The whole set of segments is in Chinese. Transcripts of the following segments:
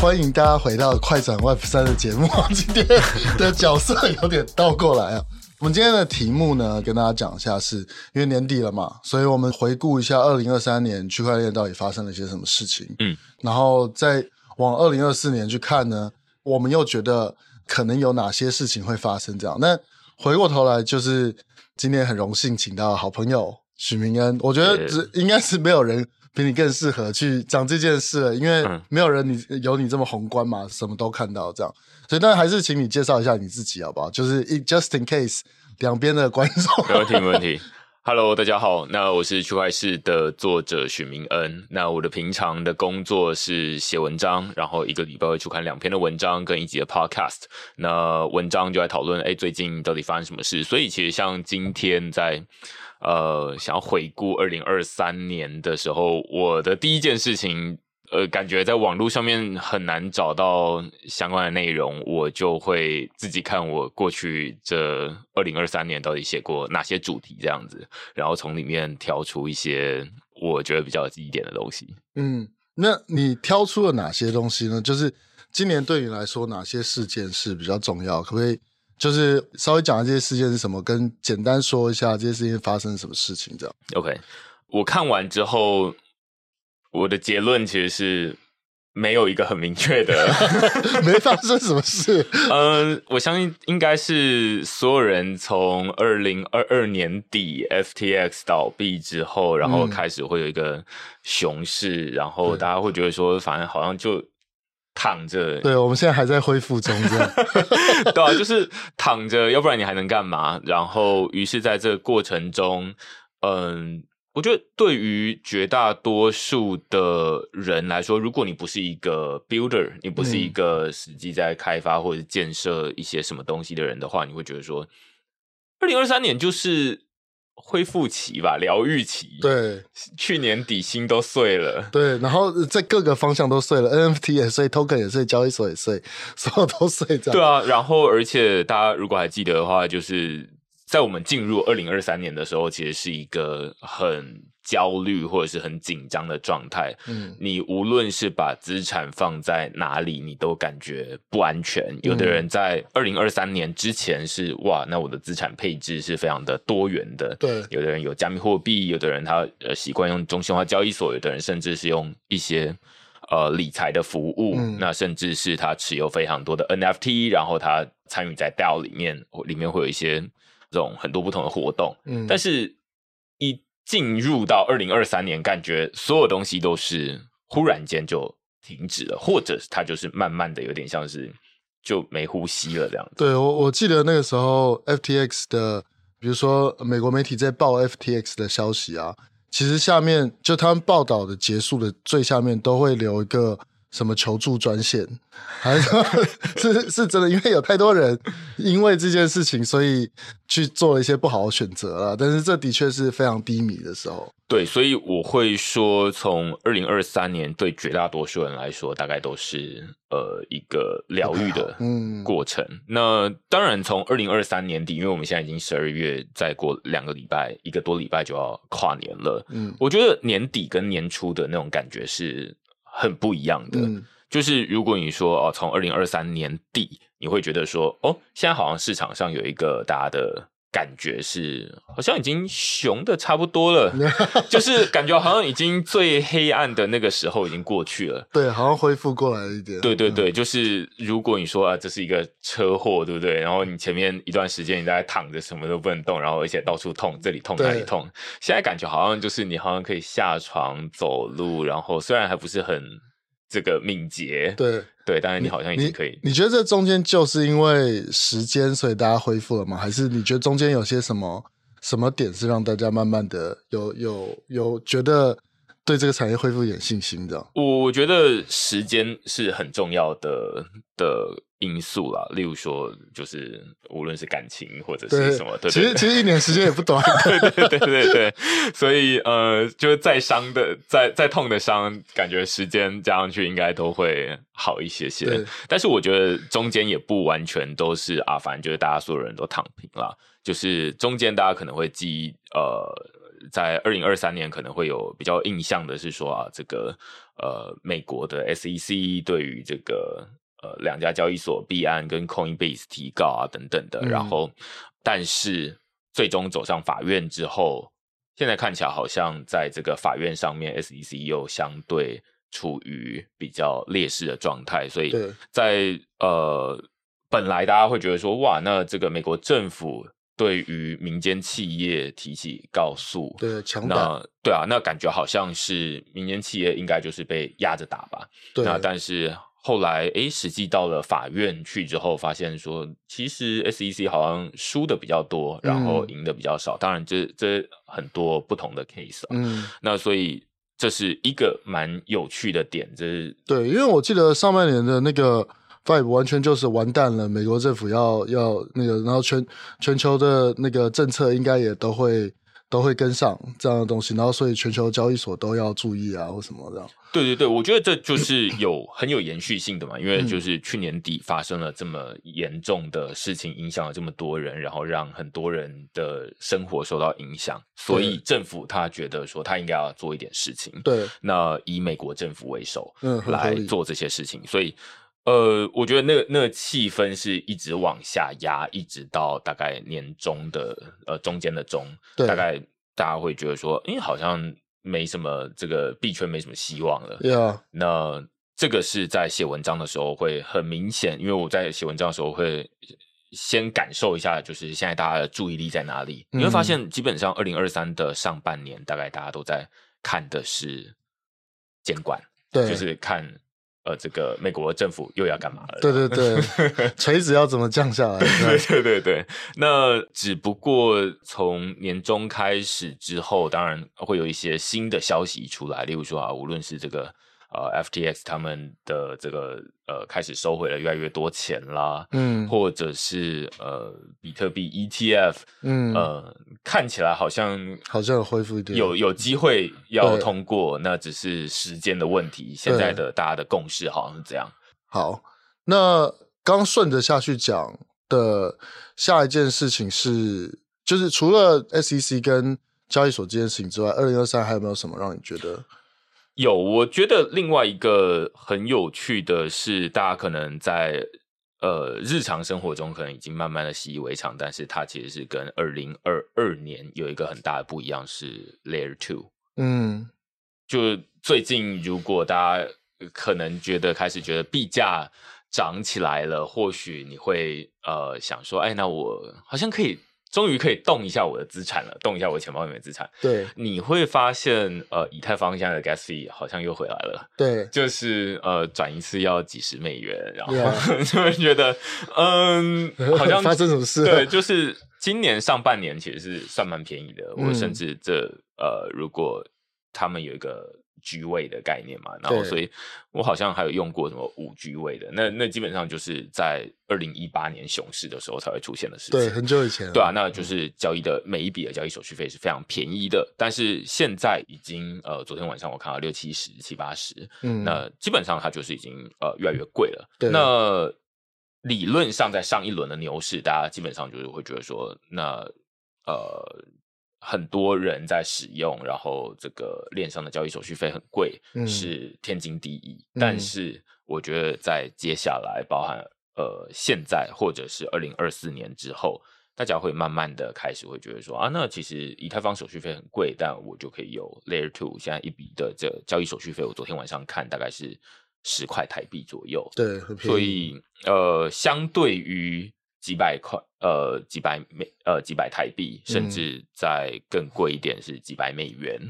欢迎大家回到《快转 Web 三》的节目。今天的角色有点倒过来啊。我们今天的题目呢，跟大家讲一下是，是因为年底了嘛，所以我们回顾一下二零二三年区块链到底发生了些什么事情。嗯，然后再往二零二四年去看呢，我们又觉得可能有哪些事情会发生？这样，那回过头来，就是今天很荣幸请到好朋友许明恩，我觉得这应该是没有人。比你更适合去讲这件事了，因为没有人你有你这么宏观嘛，什么都看到这样，所以当然还是请你介绍一下你自己好不好？就是 just in case 两边的观众。没问题，没问题。Hello，大家好，那我是区块市的作者许明恩。那我的平常的工作是写文章，然后一个礼拜会出刊两篇的文章跟一集的 Podcast。那文章就在讨论，哎，最近到底发生什么事？所以其实像今天在。呃，想要回顾二零二三年的时候，我的第一件事情，呃，感觉在网络上面很难找到相关的内容，我就会自己看我过去这二零二三年到底写过哪些主题这样子，然后从里面挑出一些我觉得比较有记忆点的东西。嗯，那你挑出了哪些东西呢？就是今年对你来说，哪些事件是比较重要？可不可以？就是稍微讲下这些事件是什么，跟简单说一下这些事情发生什么事情这样。OK，我看完之后，我的结论其实是没有一个很明确的，没发生什么事。嗯，我相信应该是所有人从二零二二年底 FTX 倒闭之后，然后开始会有一个熊市，嗯、然后大家会觉得说，反正好像就。躺着，对，我们现在还在恢复中，这样，对啊，就是躺着，要不然你还能干嘛？然后，于是在这个过程中，嗯，我觉得对于绝大多数的人来说，如果你不是一个 builder，你不是一个实际在开发或者建设一些什么东西的人的话，你会觉得说，二零二三年就是。恢复期吧，疗愈期。对，去年底薪都碎了。对，然后在各个方向都碎了，NFT 也碎，Token 也碎，交易所也碎，所有都碎。这样。对啊，然后而且大家如果还记得的话，就是在我们进入二零二三年的时候，其实是一个很。焦虑或者是很紧张的状态，嗯，你无论是把资产放在哪里，你都感觉不安全。有的人在二零二三年之前是哇，那我的资产配置是非常的多元的，对。有的人有加密货币，有的人他呃习惯用中心化交易所，有的人甚至是用一些呃理财的服务，嗯，那甚至是他持有非常多的 NFT，然后他参与在 DAO 里面，里面会有一些这种很多不同的活动，嗯，但是一。进入到二零二三年，感觉所有东西都是忽然间就停止了，或者它就是慢慢的有点像是就没呼吸了这样子。对，我我记得那个时候 FTX 的，比如说美国媒体在报 FTX 的消息啊，其实下面就他们报道的结束的最下面都会留一个。什么求助专线，还是说 是是真的？因为有太多人因为这件事情，所以去做了一些不好的选择了。但是这的确是非常低迷的时候。对，所以我会说，从二零二三年对绝大多数人来说，大概都是呃一个疗愈的过程。嗯、那当然，从二零二三年底，因为我们现在已经十二月，再过两个礼拜，一个多礼拜就要跨年了。嗯，我觉得年底跟年初的那种感觉是。很不一样的，嗯、就是如果你说哦，从二零二三年底，你会觉得说哦，现在好像市场上有一个大家的感觉是，好像已经熊的差不多了，就是感觉好像已经最黑暗的那个时候已经过去了，对，好像恢复过来了一点。对对对，嗯、就是如果你说啊，这是一个车祸，对不对？然后你前面一段时间你在躺着，什么都不能动，然后而且到处痛，这里痛那里痛，现在感觉好像就是你好像可以下床走路，然后虽然还不是很。这个敏捷，对对，当然你好像已经可以。你，你觉得这中间就是因为时间，所以大家恢复了吗？还是你觉得中间有些什么什么点是让大家慢慢的有有有觉得对这个产业恢复一点信心的？我觉得时间是很重要的的。因素啦，例如说，就是无论是感情或者是什么，对，对，对，其实其实一年时间也不短，对对对对对，所以呃，就是再伤的、再再痛的伤，感觉时间加上去应该都会好一些些。但是我觉得中间也不完全都是啊，反正就是大家所有人都躺平了，就是中间大家可能会记呃。在二零二三年可能会有比较印象的是说啊，这个呃，美国的 SEC 对于这个呃两家交易所币安跟 Coinbase 提告啊等等的，嗯、然后但是最终走上法院之后，现在看起来好像在这个法院上面，SEC 又相对处于比较劣势的状态，所以在呃。本来大家会觉得说，哇，那这个美国政府对于民间企业提起告诉，对，强那对啊，那感觉好像是民间企业应该就是被压着打吧。对，那但是后来，哎，实际到了法院去之后，发现说，其实 SEC 好像输的比较多，然后赢的比较少。嗯、当然这，这这很多不同的 case 啊。嗯，那所以这是一个蛮有趣的点，这是对，因为我记得上半年的那个。Five 完全就是完蛋了，美国政府要要那个，然后全全球的那个政策应该也都会都会跟上这样的东西，然后所以全球交易所都要注意啊，或什么这样。对对对，我觉得这就是有很有延续性的嘛，因为就是去年底发生了这么严重的事情，影响了这么多人，然后让很多人的生活受到影响，所以政府他觉得说他应该要做一点事情。对，那以美国政府为首，嗯，来做这些事情，所以。呃，我觉得那个那个气氛是一直往下压，一直到大概年中的呃中间的中，大概大家会觉得说，哎，好像没什么这个币圈没什么希望了。Yeah. 那这个是在写文章的时候会很明显，因为我在写文章的时候会先感受一下，就是现在大家的注意力在哪里。嗯、你会发现，基本上二零二三的上半年，大概大家都在看的是监管，对，就是看。呃，这个美国政府又要干嘛了？对对对，锤子要怎么降下来？对对对对，那只不过从年终开始之后，当然会有一些新的消息出来，例如说啊，无论是这个。呃，FTX 他们的这个呃开始收回了越来越多钱啦，嗯，或者是呃比特币 ETF，嗯，呃看起来好像好像有恢复一点，有有机会要通过，那只是时间的问题。现在的大家的共识好像是这样。好，那刚顺着下去讲的下一件事情是，就是除了 SEC 跟交易所这件事情之外，二零二三还有没有什么让你觉得？有，我觉得另外一个很有趣的是，大家可能在呃日常生活中可能已经慢慢的习以为常，但是它其实是跟二零二二年有一个很大的不一样，是 Layer Two。嗯，就最近如果大家可能觉得开始觉得币价涨起来了，或许你会呃想说，哎，那我好像可以。终于可以动一下我的资产了，动一下我钱包里面的资产。对，你会发现，呃，以太坊现在的 gas fee 好像又回来了。对，就是呃，转一次要几十美元，然后 Yeah. 就会觉得，嗯，好像发生什么事？对，就是今年上半年其实是算蛮便宜的。嗯、我甚至这呃，如果他们有一个。居位的概念嘛，然后所以我好像还有用过什么五居位的，那那基本上就是在二零一八年熊市的时候才会出现的事情。对，很久以前。对啊，那就是交易的每一笔的交易手续费是非常便宜的，但是现在已经呃，昨天晚上我看到六七十、七八十，嗯，那基本上它就是已经呃越来越贵了。对，那理论上在上一轮的牛市，大家基本上就是会觉得说，那呃。很多人在使用，然后这个链上的交易手续费很贵，嗯、是天经地义。嗯、但是我觉得在接下来，包含呃现在或者是二零二四年之后，大家会慢慢的开始会觉得说啊，那其实以太坊手续费很贵，但我就可以有 Layer Two 现在一笔的这交易手续费，我昨天晚上看大概是十块台币左右，对，所以呃相对于。几百块，呃，几百美，呃，几百台币，甚至在更贵一点是几百美元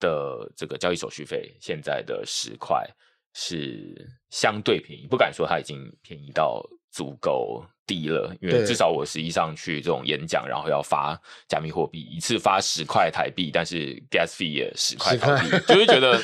的这个交易手续费，现在的十块是相对便宜，不敢说它已经便宜到足够低了，因为至少我实际上去这种演讲，然后要发加密货币，一次发十块台币，但是 gas fee 也十块台币，就会觉得。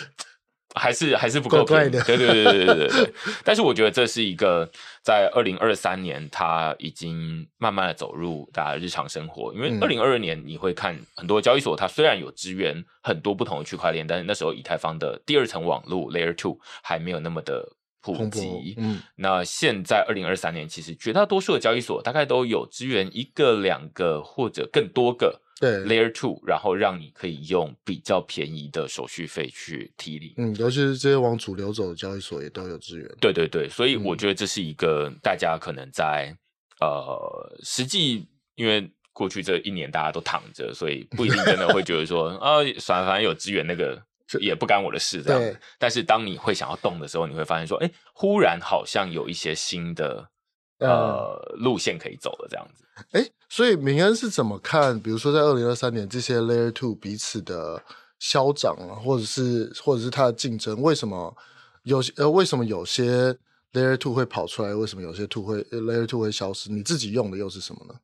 还是还是不够便宜的，对对对对对对对。但是我觉得这是一个在二零二三年，它已经慢慢的走入大家日常生活。因为二零二二年你会看很多交易所，它虽然有支援很多不同的区块链，但是那时候以太坊的第二层网络 Layer Two 还没有那么的普及。嗯，那现在二零二三年，其实绝大多数的交易所大概都有支援一个、两个或者更多个对 Layer Two，然后让你可以用比较便宜的手续费去提领。嗯，尤其是这些往主流走的交易所也都有资源。对对对，所以我觉得这是一个大家可能在、嗯、呃实际因为。过去这一年大家都躺着，所以不一定真的会觉得说 啊，反反正有资源那个也不干我的事这样。对。但是当你会想要动的时候，你会发现说，哎，忽然好像有一些新的呃路线可以走了这样子。哎，所以明恩是怎么看？比如说在二零二三年这些 Layer Two 彼此的消长啊，或者是或者是它的竞争，为什么有呃为什么有些 Layer Two 会跑出来？为什么有些 Two 会 Layer Two 会消失？你自己用的又是什么呢？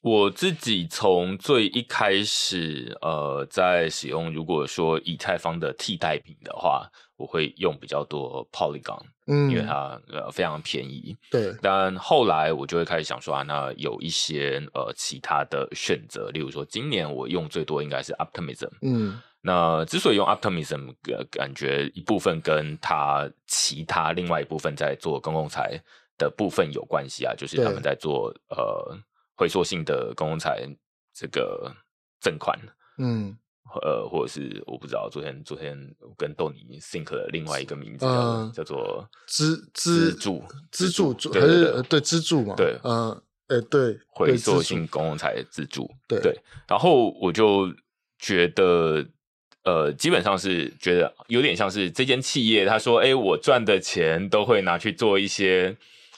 我自己从最一开始，呃，在使用如果说以太坊的替代品的话，我会用比较多 Polygon，嗯，因为它呃非常便宜。对，但后来我就会开始想说啊，那有一些呃其他的选择，例如说今年我用最多应该是 Optimism，嗯，那之所以用 Optimism，呃，感觉一部分跟它其他另外一部分在做公共财的部分有关系啊，就是他们在做呃。回溯性的公共财这个赠款，嗯，呃，或者是我不知道，昨天昨天跟豆泥 think 的另外一个名字叫做、呃、叫做资资助资助还是对资助嘛？对，嗯，哎、呃，对，回溯性公共财资助，对对。然后我就觉得，呃，基本上是觉得有点像是这间企业，他说，哎，我赚的钱都会拿去做一些。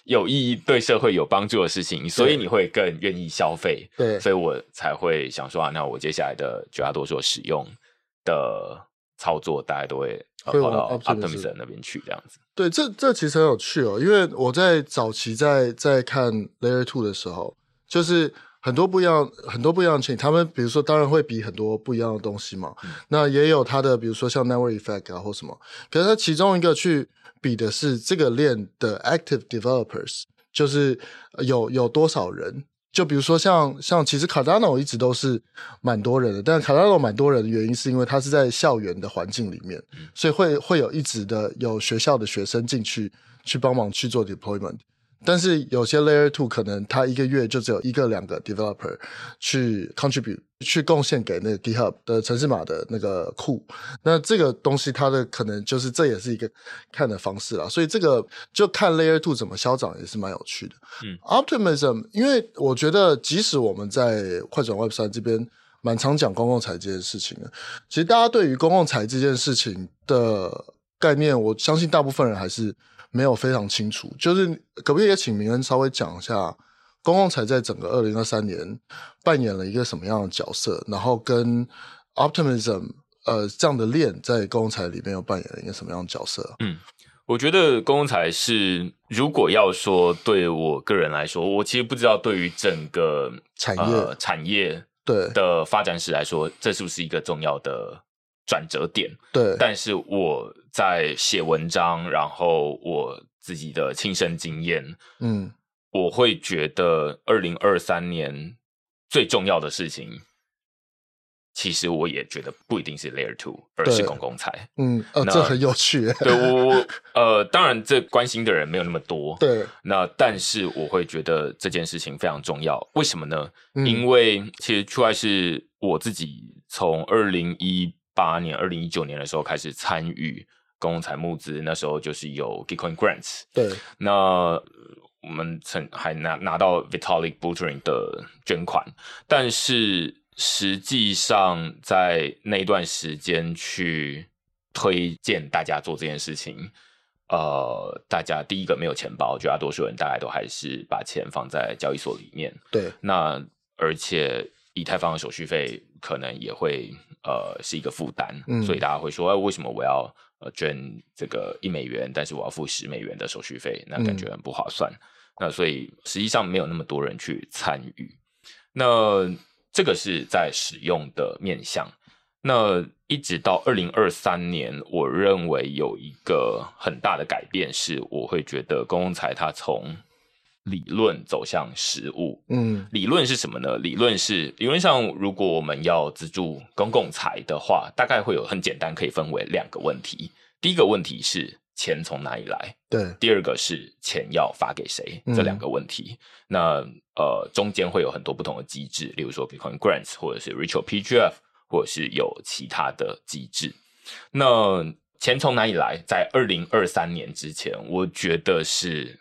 有意义、对社会有帮助的事情，所以你会更愿意消费。对，所以我才会想说啊，那我接下来的绝大多数使用的操作，大家都会跑到 Optimism 那边去，这样子。对，这这其实很有趣哦，因为我在早期在在看 Layer Two 的时候，就是很多不一样、很多不一样的情，他们比如说当然会比很多不一样的东西嘛。嗯、那也有它的，比如说像 Network Effect 啊或什么，可是它其中一个去。比的是这个链的 active developers，就是有有多少人。就比如说像像其实 Cardano 一直都是蛮多人的，但 Cardano 蛮多人的原因是因为它是在校园的环境里面，所以会会有一直的有学校的学生进去去帮忙去做 deployment。但是有些 Layer Two 可能它一个月就只有一个两个 developer 去 contribute 去贡献给那个 GitHub 的城市码的那个库，那这个东西它的可能就是这也是一个看的方式啦。所以这个就看 Layer Two 怎么消长也是蛮有趣的。嗯，Optimism，因为我觉得即使我们在快转 Web 三这边蛮常讲公共财这件事情的，其实大家对于公共财这件事情的概念，我相信大部分人还是。没有非常清楚，就是可不可以也请明恩稍微讲一下，公共财在整个二零二三年扮演了一个什么样的角色？然后跟 Optimism 呃这样的链在公共财里面又扮演了一个什么样的角色？嗯，我觉得公共财是如果要说对我个人来说，我其实不知道对于整个产业、呃、产业对的发展史来说，这是不是一个重要的转折点？对，但是我。在写文章，然后我自己的亲身经验，嗯，我会觉得二零二三年最重要的事情，其实我也觉得不一定是 Layer Two，而是公共财。嗯，呃，这很有趣。对我，呃，当然这关心的人没有那么多。对，那但是我会觉得这件事情非常重要。为什么呢？嗯，因为其实出来是我自己从二零一八年、二零一九年的时候开始参与。公共财募资那时候就是有 Gitcoin Grants，对，那我们曾还拿拿到 Vitalik Buterin 的捐款，但是实际上在那段时间去推荐大家做这件事情，呃，大家第一个没有钱包，绝大多数人大概都还是把钱放在交易所里面，对，那而且以太坊的手续费可能也会呃是一个负担，嗯，所以大家会说，哎，为什么我要？呃，捐这个一美元，但是我要付十美元的手续费，那感觉很不划算。嗯、那所以实际上没有那么多人去参与。那这个是在使用的面向。那一直到二零二三年，我认为有一个很大的改变是，我会觉得公共财它从理论走向实务，嗯，理论是什么呢？理论是理论上，如果我们要资助公共财的话，大概会有很简单，可以分为两个问题。第一个问题是钱从哪里来？对，第二个是钱要发给谁？这两个问题。嗯、那呃，中间会有很多不同的机制，例如说 Bitcoin Grants，或者是 Ritual PGF，或者是有其他的机制。那钱从哪里来？在二零二三年之前，我觉得是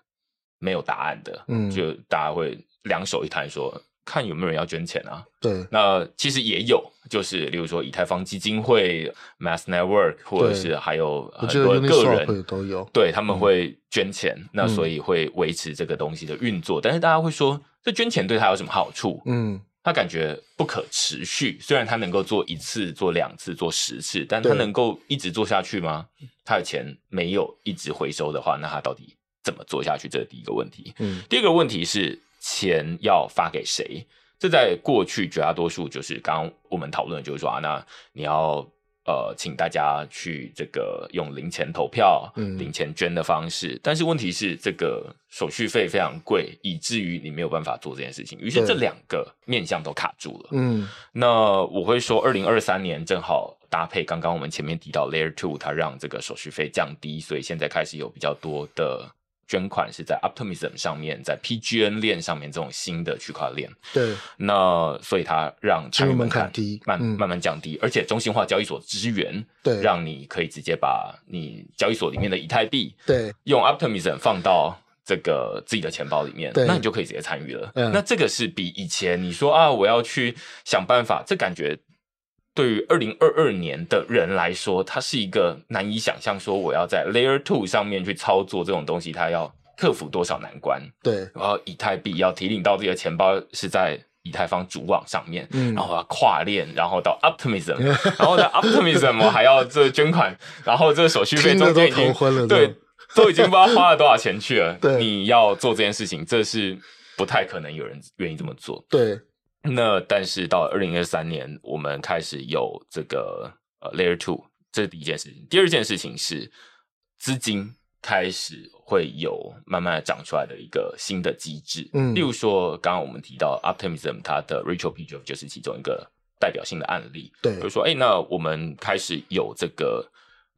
没有答案的。嗯，就大家会两手一摊说。看有没有人要捐钱啊？对，那其实也有，就是例如说以太坊基金会、Mass Network，或者是还有很多个人都有，对，他们会捐钱，嗯、那所以会维持这个东西的运作。嗯、但是大家会说，这捐钱对他有什么好处？嗯，他感觉不可持续。虽然他能够做一次、做两次、做十次，但他能够一直做下去吗？他的钱没有一直回收的话，那他到底怎么做下去？这是第一个问题。嗯，第二个问题是。钱要发给谁？这在过去绝大多数就是刚刚我们讨论，就是说啊，那你要呃，请大家去这个用零钱投票、嗯、零钱捐的方式。但是问题是，这个手续费非常贵，以至于你没有办法做这件事情。于是这两个面向都卡住了。嗯，那我会说，二零二三年正好搭配刚刚我们前面提到 Layer Two，它让这个手续费降低，所以现在开始有比较多的。捐款是在 Optimism 上面，在 PGN 链上面这种新的区块链。对，那所以它让参与门槛低，慢慢慢降低，嗯、而且中心化交易所支援，对，让你可以直接把你交易所里面的以太币，对，用 Optimism 放到这个自己的钱包里面，对，那你就可以直接参与了。嗯、那这个是比以前你说啊，我要去想办法，这感觉。对于二零二二年的人来说，它是一个难以想象，说我要在 Layer Two 上面去操作这种东西，它要克服多少难关？对，然后以太币要提领到自己的钱包是在以太坊主网上面，嗯，然后要跨链，然后到 Optimism，然后在 Optimism 我还要这捐款，然后这个手续费中间已经对都已经不知道花了多少钱去了。对，你要做这件事情，这是不太可能有人愿意这么做。对。那但是到二零二三年，我们开始有这个呃 Layer Two，这是第一件事情。第二件事情是资金开始会有慢慢的长出来的一个新的机制。嗯，例如说刚刚我们提到 Optimism，它的 Rachel PGF 就是其中一个代表性的案例。对，比如说，哎，那我们开始有这个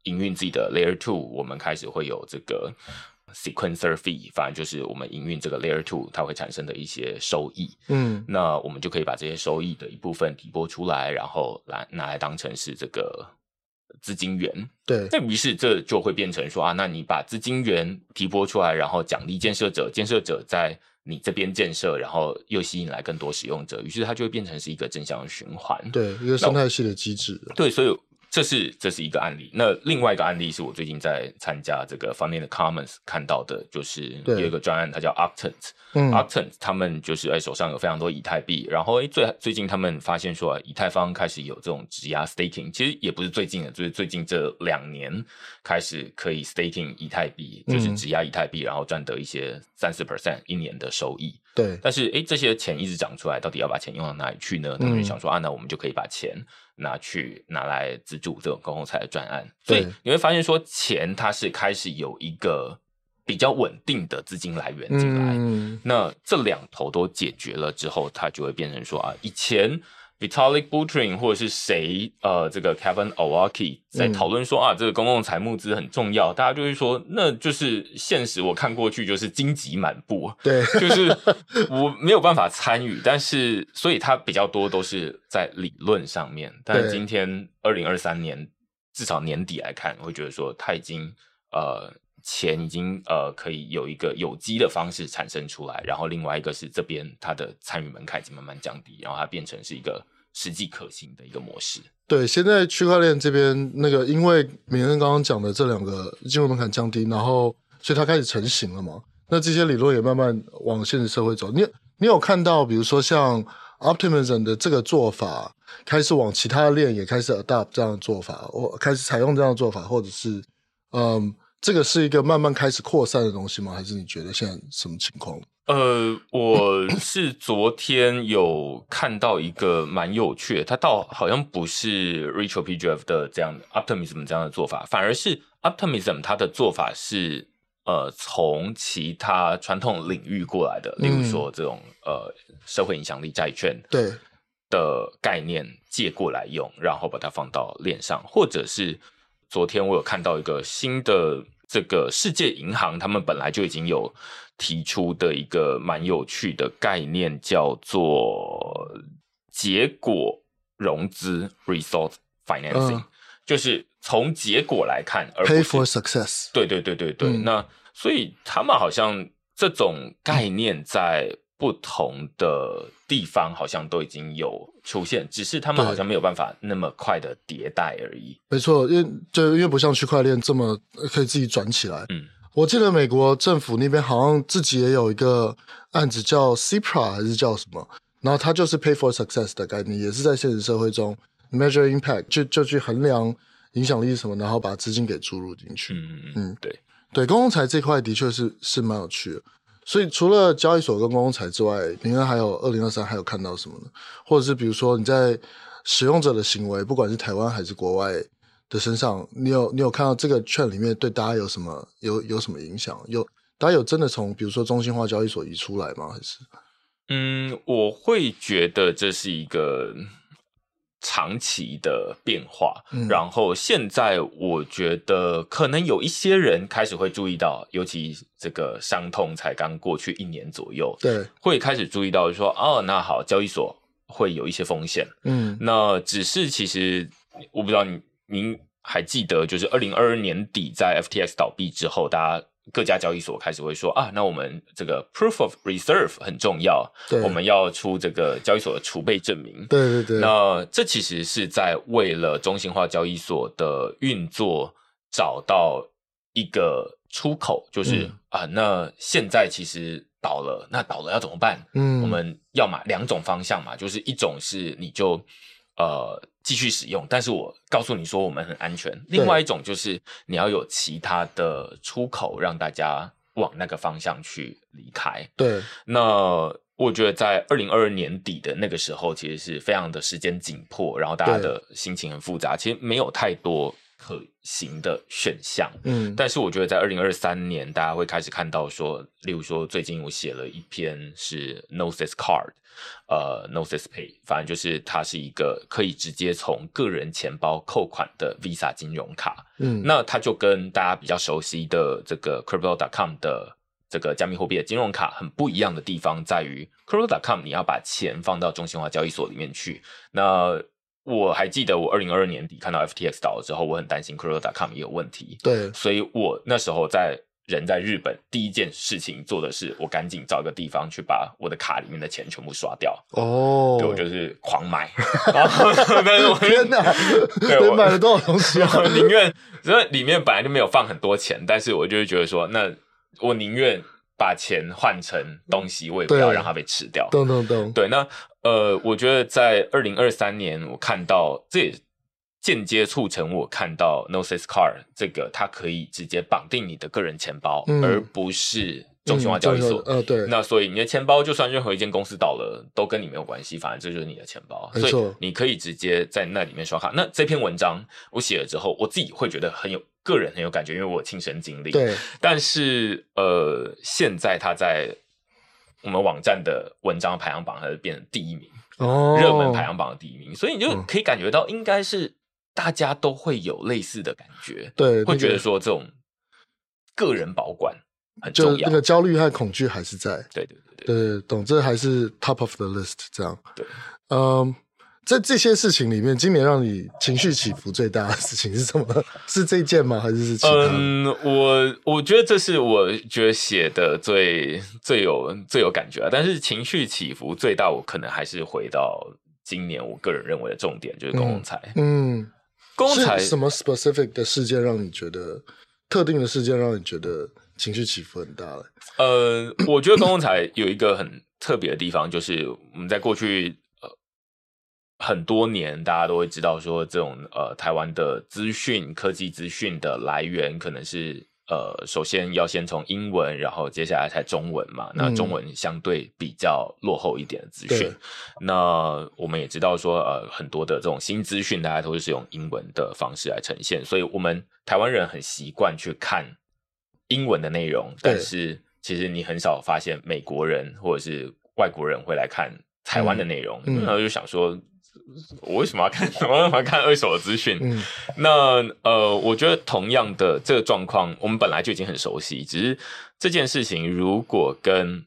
营运自己的 Layer Two，我们开始会有这个。Sequencer fee，反正就是我们营运这个 Layer Two，它会产生的一些收益。嗯，那我们就可以把这些收益的一部分提拨出来，然后来拿来当成是这个资金源。对，那于是这就会变成说啊，那你把资金源提拨出来，然后奖励建设者，建设者在你这边建设，然后又吸引来更多使用者，于是它就会变成是一个正向循环。对，一个生态系的机制。对，所以。这是这是一个案例。那另外一个案例是我最近在参加这个 Funding the Commons 看到的，就是有一个专案，它叫 Octant。嗯，Octant 他们就是哎手上有非常多以太币，然后哎最最近他们发现说，以太坊开始有这种质押 staking，其实也不是最近的，就是最近这两年开始可以 staking 以太币，就是质押以太币，然后赚得一些三四 percent 一年的收益。对，但是哎这些钱一直涨出来，到底要把钱用到哪里去呢？他们就想说啊，那我们就可以把钱。拿去拿来资助这种公共财的专案，所以你会发现说，钱它是开始有一个比较稳定的资金来源进来。嗯、那这两头都解决了之后，它就会变成说啊，以前。Vitalik Buterin 或者是谁，呃，这个 Kevin Owocki 在讨论说、嗯、啊，这个公共财募资很重要，大家就会说，那就是现实，我看过去就是荆棘满布，对，就是我没有办法参与，但是所以它比较多都是在理论上面，但今天二零二三年至少年底来看，我会觉得说它已经呃。钱已经呃可以有一个有机的方式产生出来，然后另外一个是这边它的参与门槛已经慢慢降低，然后它变成是一个实际可行的一个模式。对，现在区块链这边那个，因为铭恩刚刚讲的这两个进入门槛降低，然后所以它开始成型了嘛。那这些理论也慢慢往现实社会走。你你有看到，比如说像 Optimism 的这个做法，开始往其他链也开始 adopt 这样的做法，或开始采用这样的做法，或者是嗯。这个是一个慢慢开始扩散的东西吗？还是你觉得现在什么情况？呃，我是昨天有看到一个蛮有趣的，它倒好像不是 Ritual P. Jeff 的这样的 Optimism 这样的做法，反而是 Optimism 它的做法是呃从其他传统领域过来的，例如说这种、嗯、呃社会影响力债券对的概念借过来用，然后把它放到链上，或者是。昨天我有看到一个新的这个世界银行他们本来就已经有提出的一个蛮有趣的概念，叫做结果融资 （result financing），、嗯、就是从结果来看而，pay for success。对对对对对。嗯、那所以他们好像这种概念在不同的地方好像都已经有出现，只是他们好像没有办法那么快的迭代而已。没错，因为就因为不像区块链这么可以自己转起来。嗯，我记得美国政府那边好像自己也有一个案子叫 CIPRA 还是叫什么，然后它就是 Pay for Success 的概念，也是在现实社会中 measure impact，就就去衡量影响力是什么，然后把资金给注入进去。嗯嗯嗯，对对，公共财这块的确是是蛮有趣的。所以除了交易所跟公共财之外，平安还有二零二三还有看到什么呢？或者是比如说你在使用者的行为，不管是台湾还是国外的身上，你有你有看到这个券里面对大家有什么有有什么影响？有大家有真的从比如说中心化交易所移出来吗？还是？嗯，我会觉得这是一个。长期的变化，嗯、然后现在我觉得可能有一些人开始会注意到，尤其这个伤痛才刚过去一年左右，对，会开始注意到说，哦，那好，交易所会有一些风险，嗯，那只是其实我不知道您您还记得，就是二零二二年底在 FTX 倒闭之后，大家。各家交易所开始会说啊，那我们这个 proof of reserve 很重要，对，我们要出这个交易所的储备证明。对对对。那这其实是在为了中心化交易所的运作找到一个出口，就是、嗯、啊，那现在其实倒了，那倒了要怎么办？嗯，我们要嘛两种方向嘛，就是一种是你就。呃，继续使用，但是我告诉你说我们很安全。另外一种就是你要有其他的出口，让大家往那个方向去离开。对，那我觉得在二零二二年底的那个时候，其实是非常的时间紧迫，然后大家的心情很复杂，其实没有太多可行的选项。嗯，但是我觉得在二零二三年，大家会开始看到说，例如说最近我写了一篇是 Gnosis Card。呃，Gnosis Pay，反正就是它是一个可以直接从个人钱包扣款的 Visa 金融卡。嗯，那它就跟大家比较熟悉的这个 Crypto.com 的这个加密货币的金融卡很不一样的地方在于，Crypto.com 你要把钱放到中心化交易所里面去。那我还记得我二零二二年底看到 FTX 倒了之后，我很担心 Crypto.com 也有问题。对，所以我那时候在。人在日本，第一件事情做的是，我赶紧找一个地方去把我的卡里面的钱全部刷掉。哦，对，我就是狂买。然后，天哪！对，我买了多少东西啊？宁愿，因为里面本来就没有放很多钱，但是我就是觉得说，那我宁愿把钱换成东西，我也不要让它被吃掉。懂懂懂。对，那呃，我觉得在二零二三年，我看到这也。间接促成我看到 Gnosis Card 这个，它可以直接绑定你的个人钱包，嗯、而不是中心化交易所。呃、嗯，对。那所以你的钱包，就算任何一间公司倒了，都跟你没有关系，反正这就是你的钱包。所以你可以直接在那里面刷卡。那这篇文章我写了之后，我自己会觉得很有个人很有感觉，因为我亲身经历。对。但是呃，现在它在我们网站的文章排行榜，它就变成第一名哦，热门排行榜的第一名。所以你就可以感觉到，应该是。大家都会有类似的感觉，对，会觉得说这种个人保管很重要，就那个焦虑和恐惧还是在，对对对对，对，懂，这还是 top of the list 这样，对，嗯，在这些事情里面，今年让你情绪起伏最大的事情是什么？是这件吗？还是是其他？嗯，我我觉得这是我觉得写的最最有最有感觉，但是情绪起伏最大，我可能还是回到今年我个人认为的重点，就是公共财，嗯。嗯公财什么 specific 的事件让你觉得特定的事件让你觉得情绪起伏很大了？呃，我觉得公共财有一个很特别的地方，就是我们在过去呃很多年，大家都会知道说，这种呃台湾的资讯科技资讯的来源可能是。呃，首先要先从英文，然后接下来才中文嘛。那中文相对比较落后一点的资讯。嗯、那我们也知道说，呃，很多的这种新资讯，大家都是用英文的方式来呈现。所以，我们台湾人很习惯去看英文的内容，但是其实你很少发现美国人或者是外国人会来看台湾的内容。嗯、然后就想说，我为什么要看？我为什么要看二手的资讯？嗯，那呃，我觉得同样的这个状况，我们本来就已经很熟悉，只是这件事情如果跟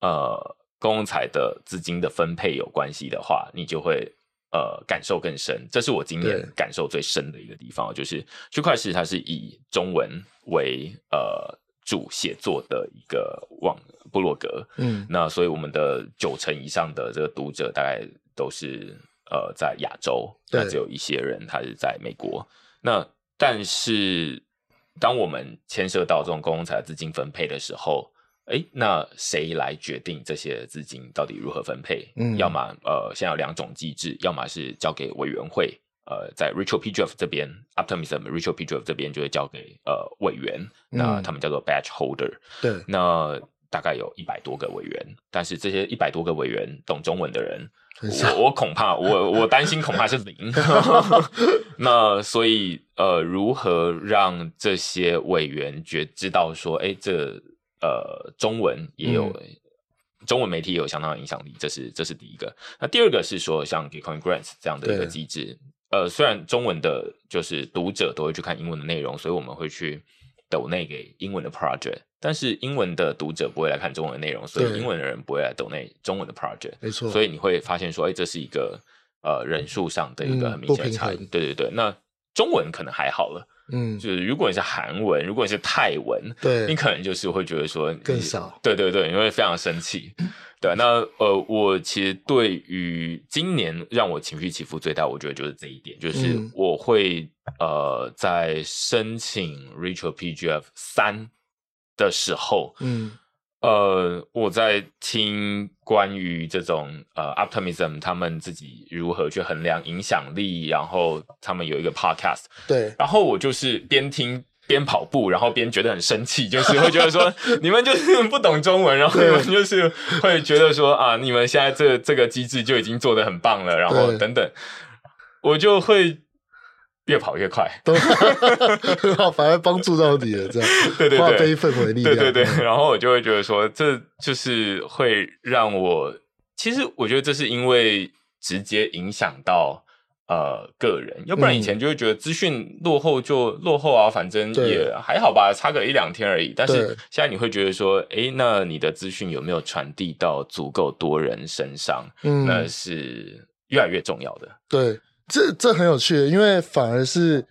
呃公共财的资金的分配有关系的话，你就会呃感受更深。这是我今年感受最深的一个地方，就是区块链它是以中文为呃主写作的一个网部落格，嗯，那所以我们的九成以上的这个读者大概都是呃在亚洲，那只有一些人他是在美国。那但是当我们牵涉到这种公共财资金分配的时候，哎，那谁来决定这些资金到底如何分配？嗯，要么呃，现在有两种机制，要么是交给委员会，呃，在 Richard PGF 这边，Optimism，Richard PGF 这边就会交给呃委员，那他们叫做 Batch Holder。对，那大概有一百多个委员，但是这些一百多个委员懂中文的人，我我恐怕我我担心恐怕是零。那所以呃，如何让这些委员觉知道说，哎，这呃，中文也有、嗯、中文媒体也有相当的影响力，这是这是第一个。那第二个是说，像 Gitcoin Grants 这样的一个机制，呃，虽然中文的就是读者都会去看英文的内容，所以我们会去 donate 给英文的 project，但是英文的读者不会来看中文的内容，所以英文的人不会来 donate 中文的 project。没错，所以你会发现说，哎，这是一个呃人数上的一个很明显的差异。嗯、对对对，那中文可能还好了。嗯，就是如果你是韩文，如果你是泰文，对，你可能就是会觉得说更少，对对对，你会非常生气。对，那呃，我其实对于今年让我情绪起伏最大，我觉得就是这一点，就是我会、嗯、呃在申请 Rachel PGF 三的时候，嗯。呃，我在听关于这种呃，Optimism 他们自己如何去衡量影响力，然后他们有一个 Podcast，对，然后我就是边听边跑步，然后边觉得很生气，就是会觉得说 你们就是不懂中文，然后你们就是会觉得说啊，你们现在这这个机制就已经做得很棒了，然后等等，我就会。越跑越快，很 好，反而帮助到你了，这样 对对对，化悲愤为力量，对对对。然后我就会觉得说，这就是会让我，其实我觉得这是因为直接影响到呃个人，要不然以前就会觉得资讯落后就落后啊，反正也还好吧，差个一两天而已。但是现在你会觉得说，诶，那你的资讯有没有传递到足够多人身上？嗯，那是越来越重要的。对。这这很有趣，因为反而是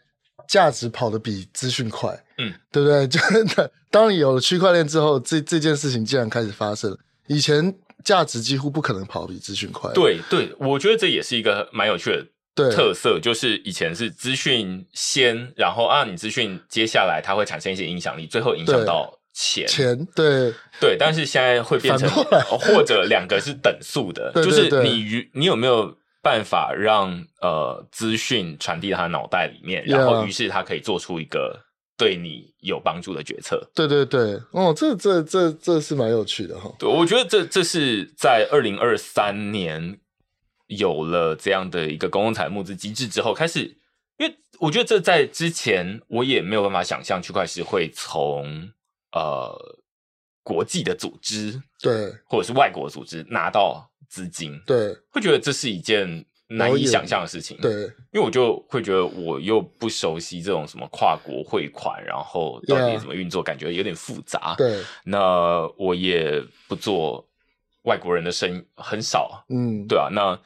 价值跑得比资讯快，嗯，对不对？真的，当你有了区块链之后，这这件事情竟然开始发生。以前价值几乎不可能跑比资讯快。对对，我觉得这也是一个蛮有趣的特色，就是以前是资讯先，然后啊，你资讯接下来它会产生一些影响力，最后影响到钱。钱，对对，但是现在会变成或者两个是等速的，对对对，就是你你有没有？办法让呃资讯传递他脑袋里面，然后于是他可以做出一个对你有帮助的决策。对对对，哦，这这这这是蛮有趣的哈。对，我觉得这这是在二零二三年有了这样的一个公共财募资机制之后开始，因为我觉得这在之前我也没有办法想象区块链会从呃国际的组织对，或者是外国组织拿到。资金对，会觉得这是一件难以想象的事情。对，因为我就会觉得我又不熟悉这种什么跨国汇款，然后到底怎么运作，感觉有点复杂。对，那我也不做外国人的生意，很少。嗯，对啊，那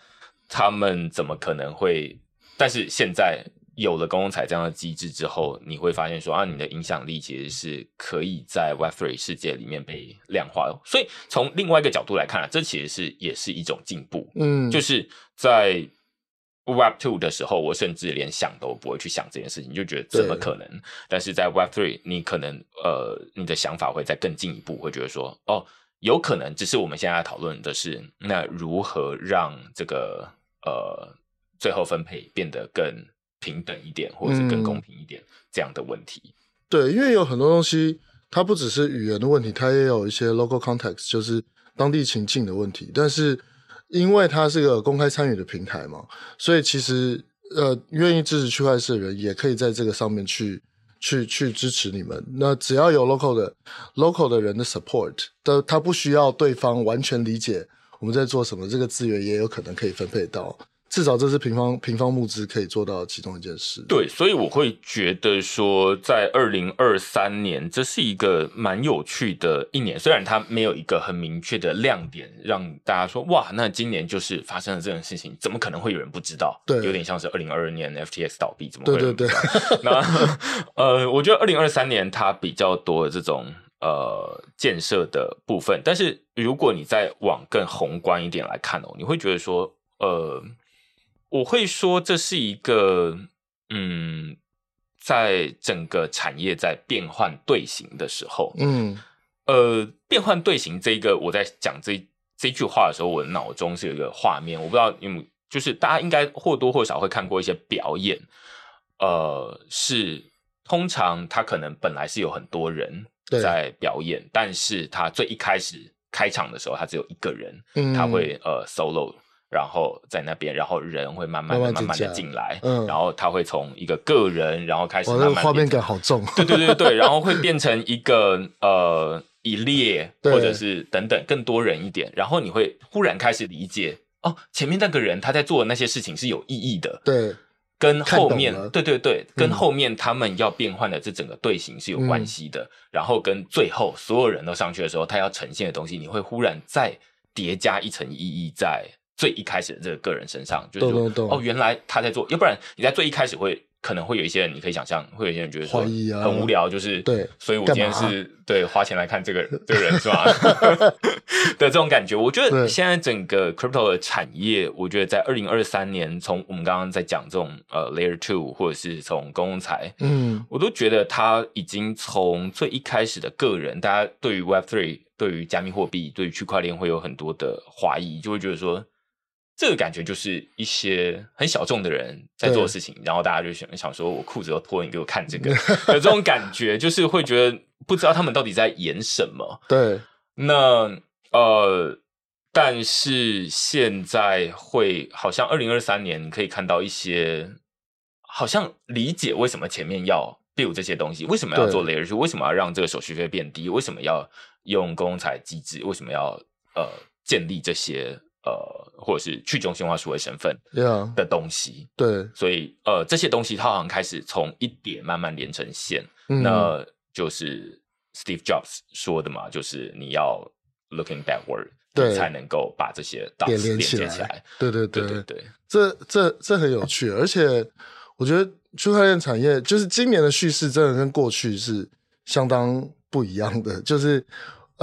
他们怎么可能会？但是现在。有了公共财这样的机制之后，你会发现说啊，你的影响力其实是可以在 Web3 世界里面被量化的。所以从另外一个角度来看啊，这其实是也是一种进步。嗯，就是在 Web2 的时候，我甚至连想都不会去想这件事情，就觉得怎么可能？但是在 Web3，你可能呃，你的想法会再更进一步，会觉得说哦，有可能。只是我们现在讨论的是，那如何让这个呃最后分配变得更。平等一点，或者是更公平一点，嗯，这样的问题。对，因为有很多东西，它不只是语言的问题，它也有一些 local context，就是当地情境的问题。但是，因为它是个公开参与的平台嘛，所以其实呃，愿意支持区块链的人也可以在这个上面去去去支持你们。那只要有 local 的 local 的人的 support，的他不需要对方完全理解我们在做什么，这个资源也有可能可以分配到。至少这是平方平方募资可以做到其中一件事。对，所以我会觉得说，在二零二三年，这是一个蛮有趣的一年。虽然它没有一个很明确的亮点，让大家说哇，那今年就是发生了这种事情，怎么可能会有人不知道？对，有点像是二零二二年 FTX 倒闭，怎么会对对对？那呃，我觉得二零二三年它比较多的这种呃建设的部分，但是如果你再往更宏观一点来看哦，你会觉得说呃。我会说这是一个，嗯，在整个产业在变换队形的时候，嗯，呃，变换队形这一个，我在讲这这句话的时候，我的脑中是有一个画面，我不知道你们，就是大家应该或多或少会看过一些表演，呃，是通常他可能本来是有很多人在表演，但是他最一开始开场的时候，他只有一个人，嗯，他会呃 solo。然后在那边，然后人会慢慢的、慢慢的进来，嗯，然后他会从一个个人，然后开始慢慢，那个画面感好重，对对对对，然后会变成一个呃一列，或者是等等更多人一点，然后你会忽然开始理解哦，前面那个人他在做的那些事情是有意义的，对，跟后面对对对，跟后面他们要变换的这整个队形是有关系的，嗯，然后跟最后所有人都上去的时候，他要呈现的东西，你会忽然再叠加一层意义在。最一开始的这个个人身上，就是说哦，原来他在做，要不然你在最一开始会可能会有一些人，你可以想象，会有一些人觉得说很无聊，就是对，所以我今天是对花钱来看这个这个人是吧？的这种感觉，我觉得现在整个 crypto 的产业，我觉得在二零二三年，从我们刚刚在讲这种呃 layer two，或者是从公共财，嗯，我都觉得他已经从最一开始的个人，大家对于 Web three，对于加密货币，对于区块链会有很多的怀疑，就会觉得说。这个感觉就是一些很小众的人在做事情，然后大家就想想说，我裤子都脱了，你给我看这个，有这种感觉，就是会觉得不知道他们到底在演什么。对，那呃，但是现在会好像二零二三年，你可以看到一些好像理解为什么前面要 build 这些东西，为什么要做 layer 为什么要让这个手续费变低，为什么要用公财机制，为什么要呃建立这些。呃，或者是去中心化数位身份的东西，yeah, 对，所以呃，这些东西它好像开始从一点慢慢连成线，嗯，那就是 Steve Jobs 说的嘛，就是你要 looking backward，对，才能够把这些 dots 连接起来。对对。对对对，对，这这这很有趣，而且我觉得区块链产业就是今年的叙事真的跟过去是相当不一样的，就是。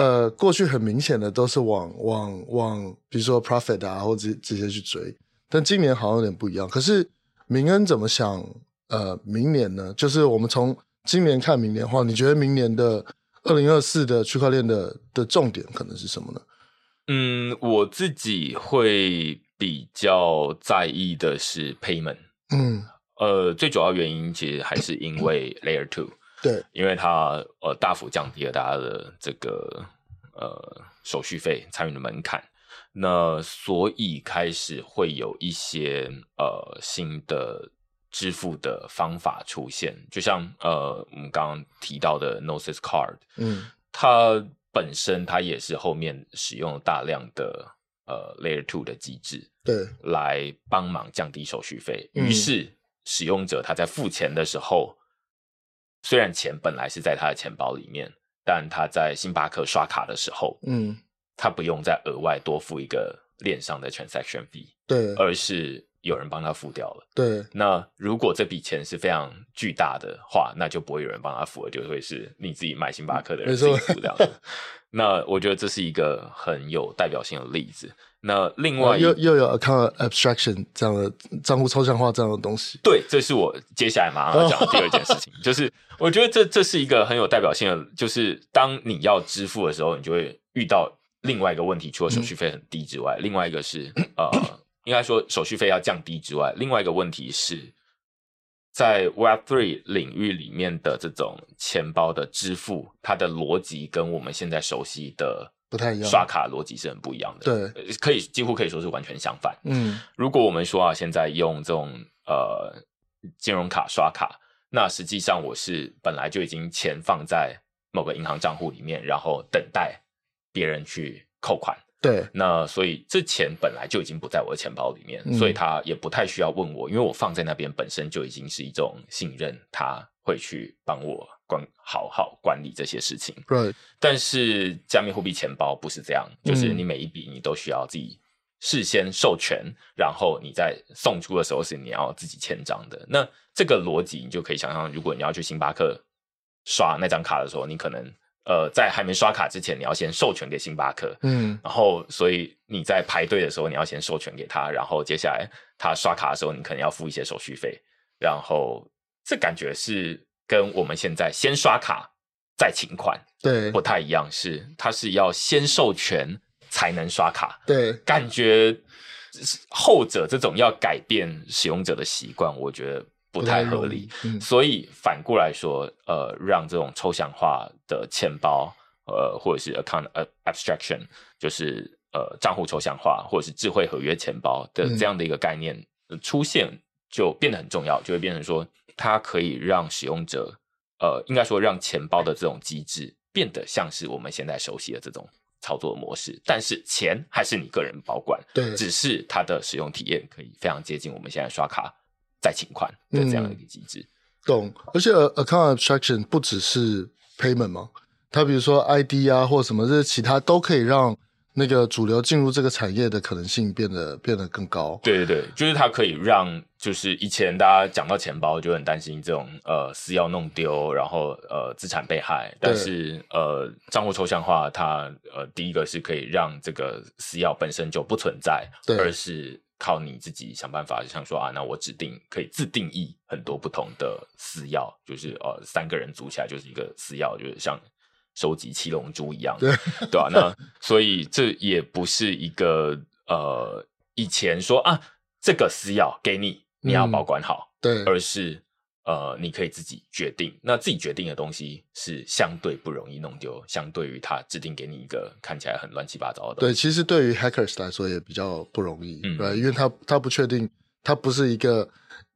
呃，过去很明显的都是往往往，比如说 profit 啊，或者这些去追，但今年好像有点不一样。可是明恩怎么想？呃，明年呢？就是我们从今年看明年的话，你觉得明年的二零二四的区块链的的重点可能是什么呢？嗯，我自己会比较在意的是 payment。嗯，呃，最主要原因其实还是因为 layer two。对，因为它呃大幅降低了大家的这个呃手续费参与的门槛，那所以开始会有一些呃新的支付的方法出现，就像呃我们刚刚提到的 Gnosis Card，嗯，它本身它也是后面使用大量的呃 Layer Two 的机制，对，来帮忙降低手续费，于是使用者他在付钱的时候。虽然钱本来是在他的钱包里面，但他在星巴克刷卡的时候，嗯，他不用再额外多付一个链上的 transaction fee，对，而是有人帮他付掉了。对，那如果这笔钱是非常巨大的话，那就不会有人帮他付了，就会是你自己买星巴克的人自己付掉。那我觉得这是一个很有代表性的例子。那另外又又有 account abstraction 这样的账户抽象化这样的东西，对，这是我接下来马上要讲的第二件事情，就是我觉得这这是一个很有代表性的，就是当你要支付的时候，你就会遇到另外一个问题，除了手续费很低之外，嗯、另外一个是呃，应该说手续费要降低之外，另外一个问题是，在 Web Three 领域里面的这种钱包的支付，它的逻辑跟我们现在熟悉的。不太一样，刷卡逻辑是很不一样的。对，可以几乎可以说是完全相反。嗯，如果我们说啊，现在用这种呃金融卡刷卡，那实际上我是本来就已经钱放在某个银行账户里面，然后等待别人去扣款。对，那所以这钱本来就已经不在我的钱包里面，嗯、所以他也不太需要问我，因为我放在那边本身就已经是一种信任，他会去帮我管好好管理这些事情。对，但是加密货币钱包不是这样，就是你每一笔你都需要自己事先授权，嗯、然后你在送出的时候是你要自己签章的。那这个逻辑你就可以想象，如果你要去星巴克刷那张卡的时候，你可能。呃，在还没刷卡之前，你要先授权给星巴克，嗯，然后所以你在排队的时候，你要先授权给他，然后接下来他刷卡的时候，你可能要付一些手续费，然后这感觉是跟我们现在先刷卡再请款，对，不太一样，是他是要先授权才能刷卡，对，感觉后者这种要改变使用者的习惯，我觉得。不太合理，嗯、所以反过来说，呃，让这种抽象化的钱包，呃，或者是 account abstraction，就是呃账户抽象化，或者是智慧合约钱包的这样的一个概念出现，就变得很重要，就会变成说，它可以让使用者，呃，应该说让钱包的这种机制变得像是我们现在熟悉的这种操作模式，但是钱还是你个人保管，对，只是它的使用体验可以非常接近我们现在刷卡。再请款的这样的一个机制，嗯，懂。而且 account abstraction 不只是 payment 吗？它比如说 ID 啊，或什么这些其他都可以让那个主流进入这个产业的可能性变得变得更高。对对对，就是它可以让，就是以前大家讲到钱包就很担心这种呃私钥弄丢，然后呃资产被害。但是呃账户抽象化它，它呃第一个是可以让这个私钥本身就不存在，对而是。靠你自己想办法，像说啊，那我指定可以自定义很多不同的私钥，就是呃三个人组起来就是一个私钥，就是像收集七龙珠一样，对对吧？那所以这也不是一个呃以前说啊这个私钥给你，你要保管好，嗯、对，而是。呃，你可以自己决定。那自己决定的东西是相对不容易弄丢，相对于他制定给你一个看起来很乱七八糟的。对，其实对于 hackers 来说也比较不容易，嗯、对，因为他他不确定，他不是一个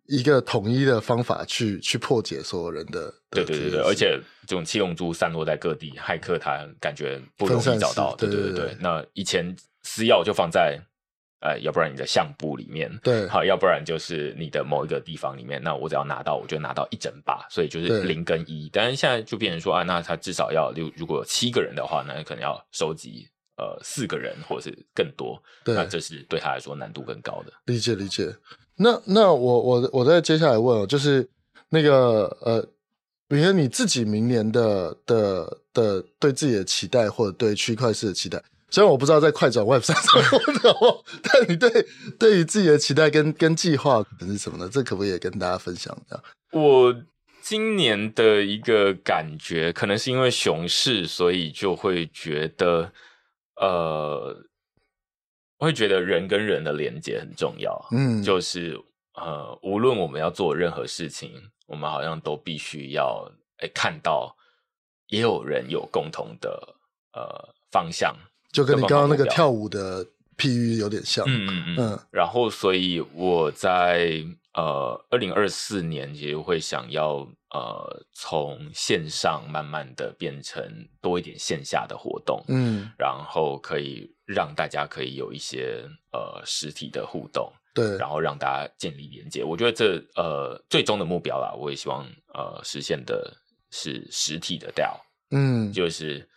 一个统一的方法去去破解所有人的。对对对对，而且这种七龙珠散落在各地，骇客他感觉不容易找到。对对对对，那以前私钥就放在。呃，要不然你的相簿里面，对，好，要不然就是你的某一个地方里面。那我只要拿到，我就拿到一整把，所以就是零跟一。但是现在就变成说啊，那他至少要六，如果有七个人的话，那可能要收集呃四个人或者是更多。对，那这是对他来说难度更高的。理解理解。那那我我我再接下来问哦，就是那个呃，比如你自己明年的的的对自己的期待，或者对区块链的期待。虽然我不知道在快转 Web 三什么，但你对对于自己的期待跟跟计划可能是什么呢？这可不可以也跟大家分享一下？我今年的一个感觉，可能是因为熊市，所以就会觉得，呃，我会觉得人跟人的连接很重要。嗯，就是呃，无论我们要做任何事情，我们好像都必须要哎看到，也有人有共同的呃方向。就跟你刚刚那个跳舞的譬喻有点像，嗯嗯嗯。嗯然后，所以我在呃二零二四年也会想要呃从线上慢慢的变成多一点线下的活动，嗯，然后可以让大家可以有一些呃实体的互动，对，然后让大家建立连接。我觉得这呃最终的目标啦，我也希望呃实现的是实体的 DAO，嗯，就是。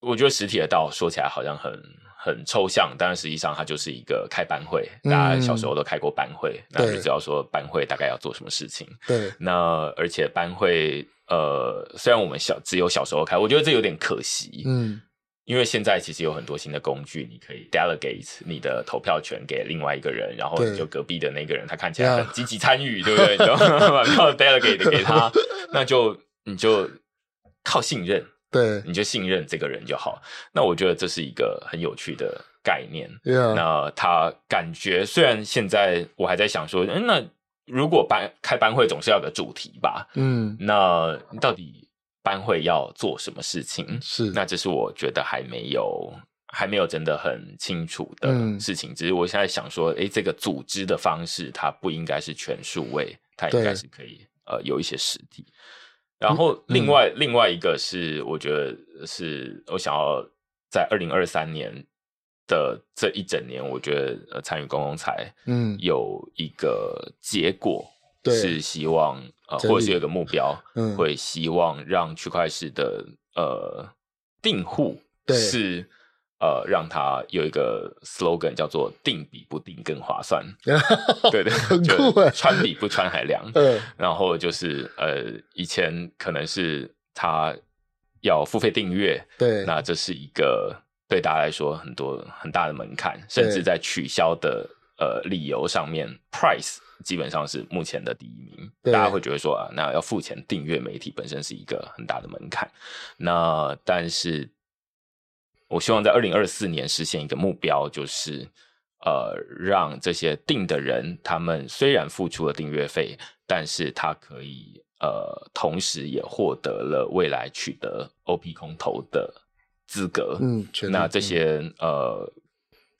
我觉得实体的道说起来好像很很抽象，但是实际上它就是一个开班会。大家小时候都开过班会，嗯、那你只要说班会大概要做什么事情。对，那而且班会呃，虽然我们小只有小时候开，我觉得这有点可惜。嗯，因为现在其实有很多新的工具，你可以 delegate 你的投票权给另外一个人，然后就隔壁的那个人他看起来很积极参与，对，不对？然后 把票 delegate 给他，那就你就靠信任。对，你就信任这个人就好。那我觉得这是一个很有趣的概念。那他感觉虽然现在我还在想说，嗯，那如果班开班会总是要个主题吧？嗯，那到底班会要做什么事情？是，那这是我觉得还没有还没有真的很清楚的事情。嗯，只是我现在想说，诶，这个组织的方式它不应该是全数位，它应该是可以呃有一些实体。然后另外、嗯、另外一个是，我觉得是我想要在二零二三年的这一整年，我觉得呃，参与公共财，嗯，有一个结果是希望呃，或者是有一个目标，嗯，会希望让区块链的呃订户是。呃，让他有一个 slogan 叫做“定比不定更划算 ”，对对，就穿比不穿还凉。嗯，然后就是呃，以前可能是他要付费订阅，对，那这是一个对大家来说很多很大的门槛，甚至在取消的呃理由上面，price 基本上是目前的第一名。大家会觉得说啊，那要付钱订阅媒体本身是一个很大的门槛。那但是。我希望在二零二四年实现一个目标，就是呃，让这些订的人，他们虽然付出了订阅费，但是他可以呃，同时也获得了未来取得 OP 空投的资格。嗯，那这些、嗯、呃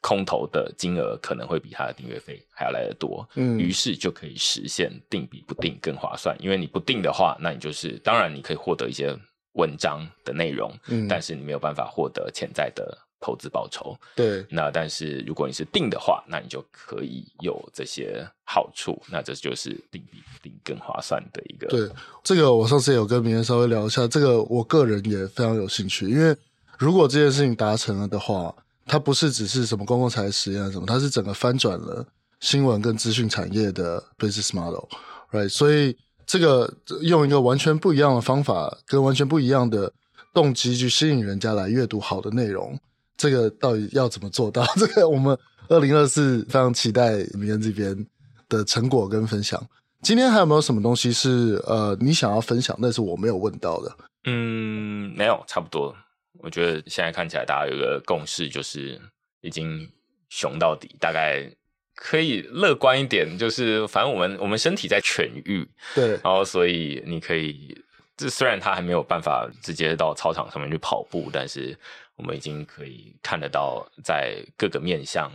空投的金额可能会比他的订阅费还要来得多。嗯，于是就可以实现定比不定更划算，因为你不定的话，那你就是当然你可以获得一些。文章的内容，嗯，但是你没有办法获得潜在的投资报酬。对，那但是如果你是定的话，那你就可以有这些好处。那这就是定比不订更划算的一个。对，这个我上次也有跟明恩稍微聊一下，这个我个人也非常有兴趣，因为如果这件事情达成了的话，它不是只是什么公共财实验什么，它是整个翻转了新闻跟资讯产业的 business model，right？所以。这个用一个完全不一样的方法，跟完全不一样的动机去吸引人家来阅读好的内容，这个到底要怎么做到？这个我们二零二四非常期待明恩这边的成果跟分享。今天还有没有什么东西是呃你想要分享，但是我没有问到的？嗯，没有，差不多。我觉得现在看起来大家有一个共识，就是已经熊到底，大概。可以乐观一点，就是反正我们我们身体在痊愈，对，然后所以你可以，这虽然他还没有办法直接到操场上面去跑步，但是我们已经可以看得到，在各个面向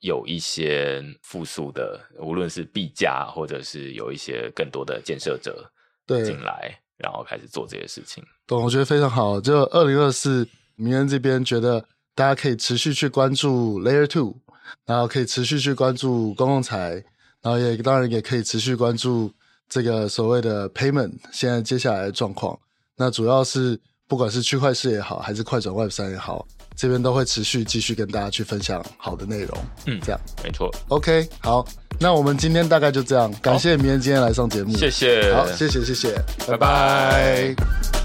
有一些复苏的，无论是币价或者是有一些更多的建设者进来，然后开始做这些事情。懂，我觉得非常好。就二零二四，明恩这边觉得大家可以持续去关注 Layer Two。然后可以持续去关注公共财，然后也当然也可以持续关注这个所谓的 payment 现在接下来的状况。那主要是不管是区块势也好，还是快转 Web 三也好，这边都会持续继续跟大家去分享好的内容。嗯，这样没错。OK，好，那我们今天大概就这样。感谢明恩今天来上节目，谢谢。好，谢谢谢谢，拜拜。拜拜。